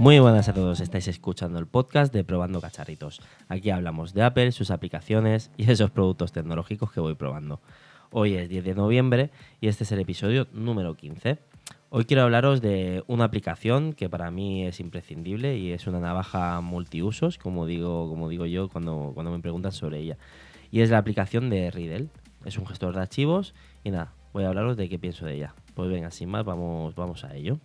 Muy buenas a todos, estáis escuchando el podcast de Probando Cacharritos. Aquí hablamos de Apple, sus aplicaciones y esos productos tecnológicos que voy probando. Hoy es 10 de noviembre y este es el episodio número 15. Hoy quiero hablaros de una aplicación que para mí es imprescindible y es una navaja multiusos, como digo, como digo yo cuando, cuando me preguntan sobre ella. Y es la aplicación de Riddle. Es un gestor de archivos y nada, voy a hablaros de qué pienso de ella. Pues venga, sin más, vamos, vamos a ello.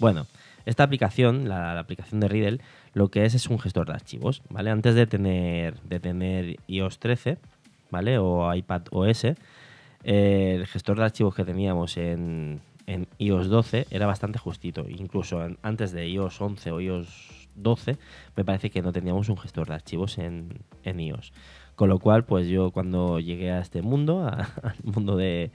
Bueno, esta aplicación, la, aplicación de Riddle, lo que es es un gestor de archivos, ¿vale? Antes de tener, de tener iOS 13, ¿vale? O iPad OS, eh, el gestor de archivos que teníamos en, en iOS 12 era bastante justito. Incluso antes de iOS 11 o iOS 12, me parece que no teníamos un gestor de archivos en, en iOS. Con lo cual, pues yo cuando llegué a este mundo, al mundo de,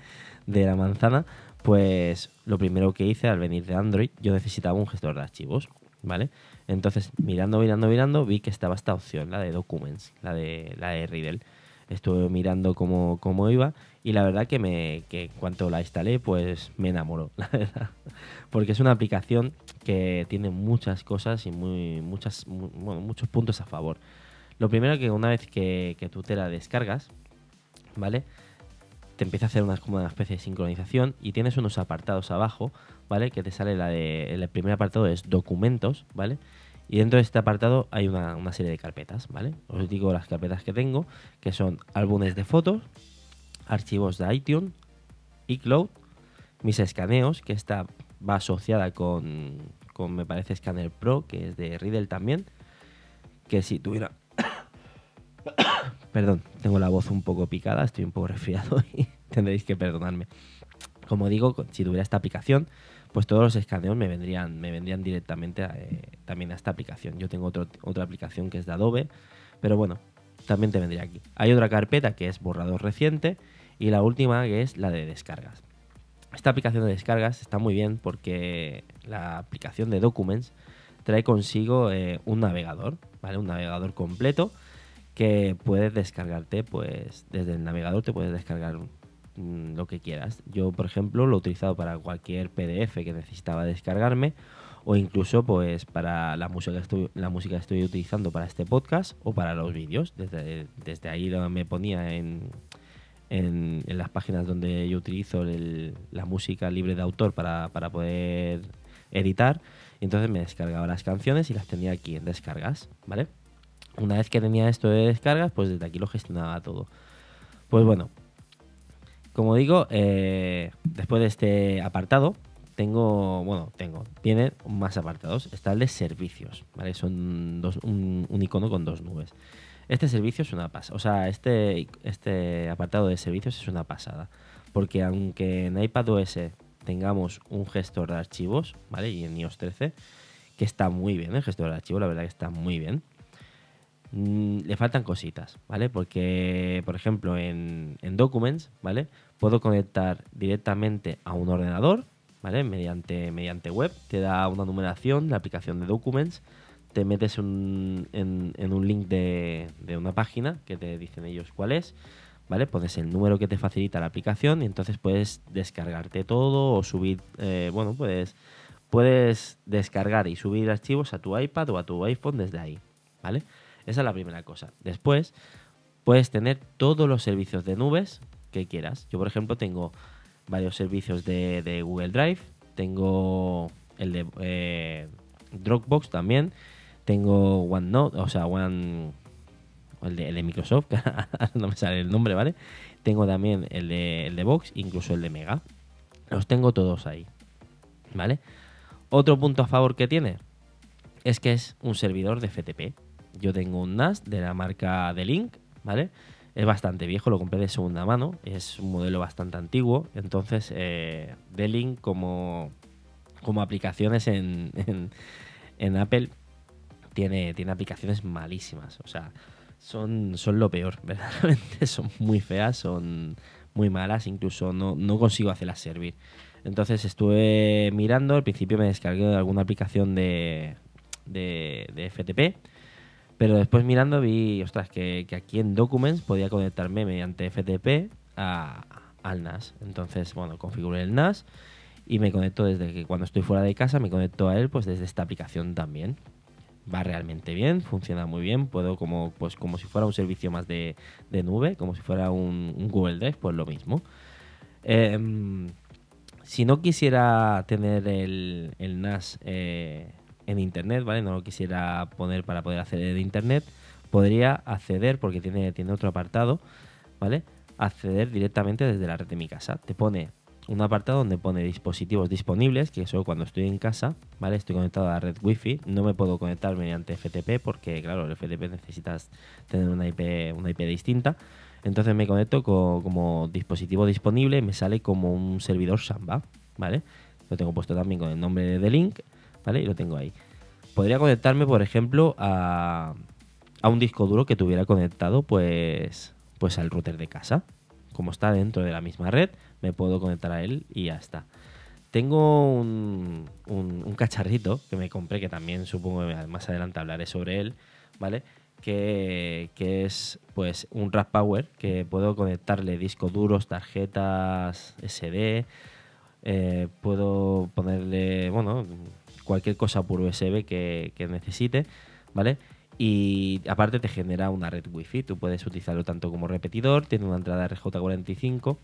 de la manzana, pues lo primero que hice al venir de Android, yo necesitaba un gestor de archivos, ¿vale? Entonces, mirando, mirando, mirando, vi que estaba esta opción, la de Documents, la de, la de Riddle. Estuve mirando cómo, cómo iba y la verdad que, me, que cuanto la instalé, pues me enamoró, la verdad. Porque es una aplicación que tiene muchas cosas y muy, muchas, muchos puntos a favor. Lo primero que una vez que, tú te la descargas, ¿vale? te empieza a hacer una, como una especie de sincronización y tienes unos apartados abajo, ¿vale? Que te sale la de. El primer apartado es documentos, ¿vale? Y dentro de este apartado hay una, serie de carpetas, ¿vale? Os digo las carpetas que tengo, que son álbumes de fotos, archivos de iTunes, iCloud, mis escaneos, que esta va asociada con, con me parece, Scanner Pro, que es de Riddle también, que si tuviera Perdón, tengo la voz un poco picada, estoy un poco resfriado y tendréis que perdonarme. Como digo, si tuviera esta aplicación, pues todos los escaneos me vendrían, me vendrían directamente eh, también a esta aplicación. Yo tengo otra aplicación que es de Adobe, pero bueno, también te vendría aquí. Hay otra carpeta que es borrador reciente y la última que es la de descargas. Esta aplicación de descargas está muy bien porque la aplicación de Documents trae consigo eh, un navegador, ¿vale? Un navegador completo que puedes descargarte, pues desde el navegador te puedes descargar mm, lo que quieras. Yo, por ejemplo, lo he utilizado para cualquier PDF que necesitaba descargarme o incluso pues para la música que estoy, la música que estoy utilizando para este podcast o para los vídeos. Desde, desde ahí me ponía en, en, las páginas donde yo utilizo la música libre de autor para, para poder editar. Entonces me descargaba las canciones y las tenía aquí en descargas, ¿vale? Una vez que tenía esto de descargas, pues desde aquí lo gestionaba todo. Pues bueno, como digo, eh, después de este apartado, tengo, bueno, tengo, tiene más apartados. Está el de servicios, ¿vale? Son dos, un, icono con dos nubes. Este servicio es una pasada, o sea, este, este apartado de servicios es una pasada. Porque aunque en iPadOS tengamos un gestor de archivos, ¿vale? Y en iOS 13, que está muy bien, el gestor de archivos, la verdad que está muy bien Mm, le faltan cositas, ¿vale? Porque, por ejemplo, en, Documents, ¿vale? Puedo conectar directamente a un ordenador, ¿vale? Mediante, mediante web, te da una numeración, la aplicación de Documents, te metes en, un link de, una página que te dicen ellos cuál es, ¿vale? Pones el número que te facilita la aplicación y entonces puedes descargarte todo o subir, eh, bueno, puedes, puedes descargar y subir archivos a tu iPad o a tu iPhone desde ahí, ¿vale? Esa es la primera cosa. Después, puedes tener todos los servicios de nubes que quieras. Yo, por ejemplo, tengo varios servicios de, Google Drive, tengo el de eh, Dropbox también, tengo OneNote, o sea, One, el de, Microsoft, no me sale el nombre, ¿vale? Tengo también el de, el de Box, incluso el de Mega. Los tengo todos ahí, ¿vale? Otro punto a favor que tiene es que es un servidor de FTP. Yo tengo un NAS de la marca The Link, ¿vale? Es bastante viejo, lo compré de segunda mano, es un modelo bastante antiguo. Entonces, eh, The Link como, como aplicaciones en, en, Apple tiene, tiene aplicaciones malísimas. O sea, son, son lo peor, verdaderamente. Son muy feas, son muy malas, incluso no, no consigo hacerlas servir. Entonces estuve mirando, al principio me descargué alguna aplicación de, de, de FTP pero después mirando vi, ostras, que, aquí en Documents podía conectarme mediante FTP a, al NAS. Entonces, bueno, configuro el NAS y me conecto desde que cuando estoy fuera de casa me conecto a él pues desde esta aplicación también. Va realmente bien, funciona muy bien, puedo como pues como si fuera un servicio más de, nube, como si fuera un, Google Drive, pues lo mismo. Em, si no quisiera tener el, NAS eh, en internet, ¿vale? No lo quisiera poner para poder acceder de internet, podría acceder, porque tiene, tiene otro apartado, ¿vale? Acceder directamente desde la red de mi casa. Te pone un apartado donde pone dispositivos disponibles, que eso cuando estoy en casa, ¿vale? Estoy conectado a la red Wi-Fi, no me puedo conectar mediante FTP porque, claro, el FTP necesitas tener una IP, una IP distinta. Entonces me conecto como dispositivo disponible me sale como un servidor Samba, ¿vale? Lo tengo puesto también con el nombre de link, ¿vale? Y lo tengo ahí. Podría conectarme, por ejemplo, a, a un disco duro que tuviera conectado, pues, pues al router de casa. Como está dentro de la misma red, me puedo conectar a él y ya está. Tengo un, cacharrito que me compré, que también supongo que más adelante hablaré sobre él, ¿vale? Que, es pues un Raspberry Power que puedo conectarle discos duros, tarjetas SD, eh, puedo ponerle, bueno, cualquier cosa por USB que, necesite, ¿vale? Y aparte te genera una red Wi-Fi. Tú puedes utilizarlo tanto como repetidor, tiene una entrada RJ45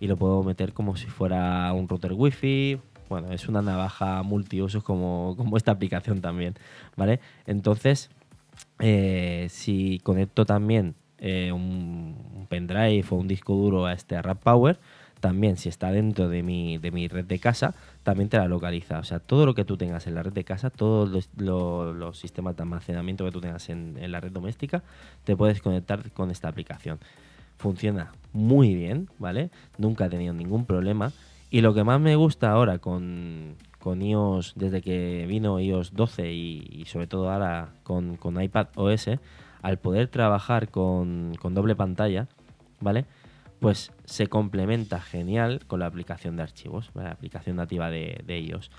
y lo puedo meter como si fuera un router Wi-Fi. Bueno, es una navaja multiusos como, como esta aplicación también, ¿vale? Entonces, eh, si conecto también eh, un, pendrive o un disco duro a este RAP Power, también si está dentro de mi, de mi red de casa, también te la localiza. O sea, todo lo que tú tengas en la red de casa, todos los, sistemas de almacenamiento que tú tengas en, la red doméstica, te puedes conectar con esta aplicación. Funciona muy bien, ¿vale? Nunca he tenido ningún problema. Y lo que más me gusta ahora con, con iOS, desde que vino iOS 12 y, sobre todo ahora con, con, iPad OS, al poder trabajar con, con doble pantalla, ¿vale? Pues se complementa genial con la aplicación de archivos, la aplicación nativa de, ellos.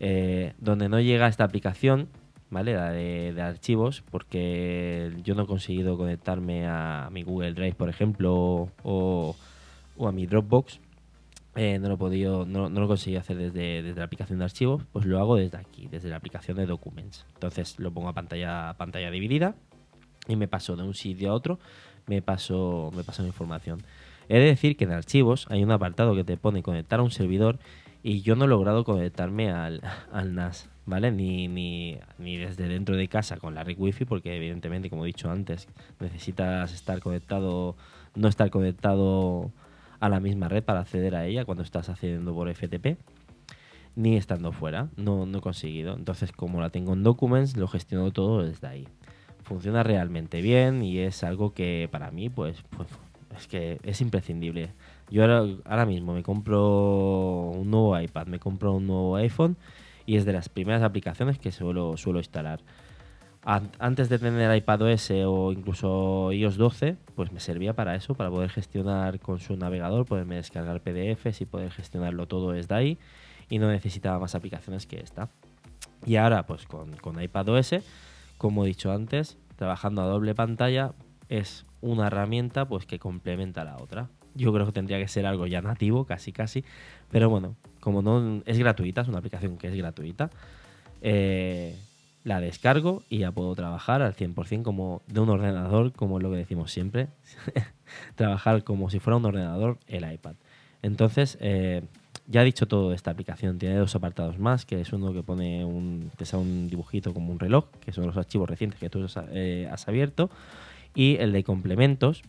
Eh, donde no llega esta aplicación, ¿vale? La de, archivos, porque yo no he conseguido conectarme a mi Google Drive, por ejemplo, o, a mi Dropbox. Eh, no lo he podido, no, conseguido hacer desde, desde, la aplicación de archivos, pues lo hago desde aquí, desde la aplicación de Documents. Entonces lo pongo a pantalla, pantalla dividida y me paso de un sitio a otro, me paso, me paso la información. He de decir que en archivos hay un apartado que te pone conectar a un servidor y yo no he logrado conectarme al, NAS, ¿vale? Ni, ni, ni, desde dentro de casa con la red wifi, porque evidentemente, como he dicho antes, necesitas estar conectado, no estar conectado a la misma red para acceder a ella cuando estás accediendo por FTP, ni estando fuera, no, no he conseguido. Entonces, como la tengo en Documents, lo gestiono todo desde ahí. Funciona realmente bien y es algo que para mí, pues, pues es que es imprescindible. Yo ahora, mismo me compro un nuevo iPad, me compro un nuevo iPhone y es de las primeras aplicaciones que suelo, suelo instalar. Antes de tener iPadOS o incluso iOS 12, pues me servía para eso, para poder gestionar con su navegador, poderme descargar PDFs y poder gestionarlo todo desde ahí y no necesitaba más aplicaciones que esta. Y ahora, pues con, con iPadOS, como he dicho antes, trabajando a doble pantalla, es una herramienta pues que complementa la otra. Yo creo que tendría que ser algo ya nativo, casi casi. Pero bueno, como no es gratuita, es una aplicación que es gratuita, eh, la descargo y ya puedo trabajar al 100% como de un ordenador, como es lo que decimos siempre. trabajar como si fuera un ordenador el iPad. Entonces, eh, ya he dicho todo esta aplicación. Tiene dos apartados más, que es uno que pone un, un dibujito como un reloj, que son los archivos recientes que tú has eh, abierto y el de complementos,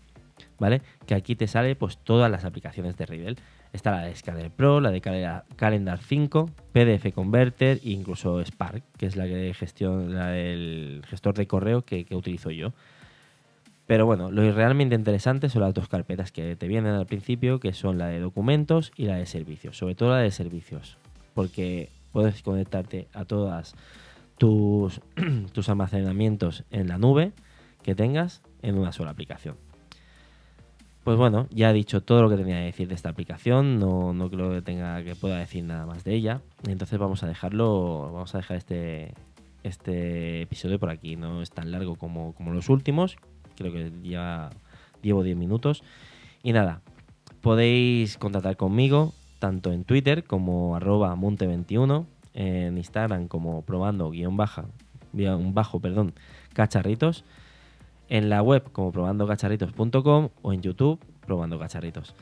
¿vale? Que aquí te sale pues todas las aplicaciones de Riddle. Está la de Scanner Pro, la de Calendar 5, PDF Converter e incluso Spark, que es la que gestiona el gestor de correo que, utilizo yo. Pero bueno, lo realmente interesante son las dos carpetas que te vienen al principio, que son la de documentos y la de servicios. Sobre todo la de servicios, porque puedes conectarte a todas tus, tus almacenamientos en la nube que tengas en una sola aplicación. Pues bueno, ya he dicho todo lo que tenía que decir de esta aplicación, no, no creo que tenga que pueda decir nada más de ella. Entonces vamos a dejarlo, vamos a dejar este, este episodio por aquí. No es tan largo como, como los últimos, creo que ya llevo 10 minutos. Y nada, podéis contactar conmigo tanto en Twitter como arroba monte21, en Instagram como probando guion baja, guion bajo, perdón, cacharritos, en la web como probandocacharritos.com o en YouTube probando cacharritos.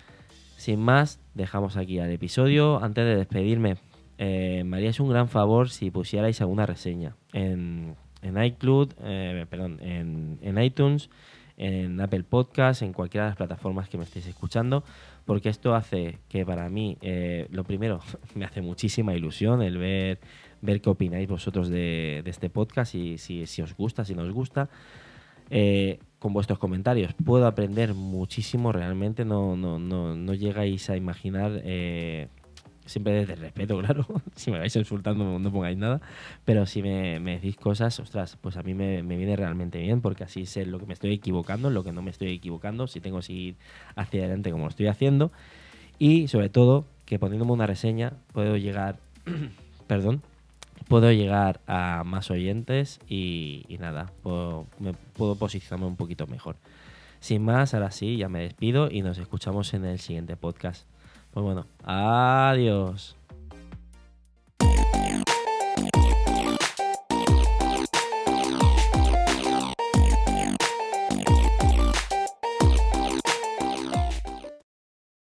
Sin más, dejamos aquí al episodio. Antes de despedirme, eh, me un gran favor si pusierais alguna reseña en, en iCloud, eh, perdón, en, en iTunes, en Apple Podcast, en cualquiera de las plataformas que me estéis escuchando, porque esto hace que para mí, eh, lo primero, me hace muchísima ilusión el ver, ver qué opináis vosotros de, de este podcast y si, si os gusta, si no os gusta. Eh, con vuestros comentarios. Puedo aprender muchísimo realmente no, no, no, no llegáis a imaginar eh, siempre desde respeto claro. Si me vais insultando no pongáis nada. Pero si me, me decís cosas ostras pues a mí me, me, viene realmente bien porque así sé lo que me estoy equivocando lo que no me estoy equivocando si tengo que seguir hacia adelante como lo estoy haciendo. Y sobre todo que poniéndome una reseña puedo llegar perdón puedo llegar a más oyentes y, nada, puedo, me puedo posicionarme un poquito mejor. Sin más, ahora sí, ya me despido y nos escuchamos en el siguiente podcast. Pues bueno, adiós.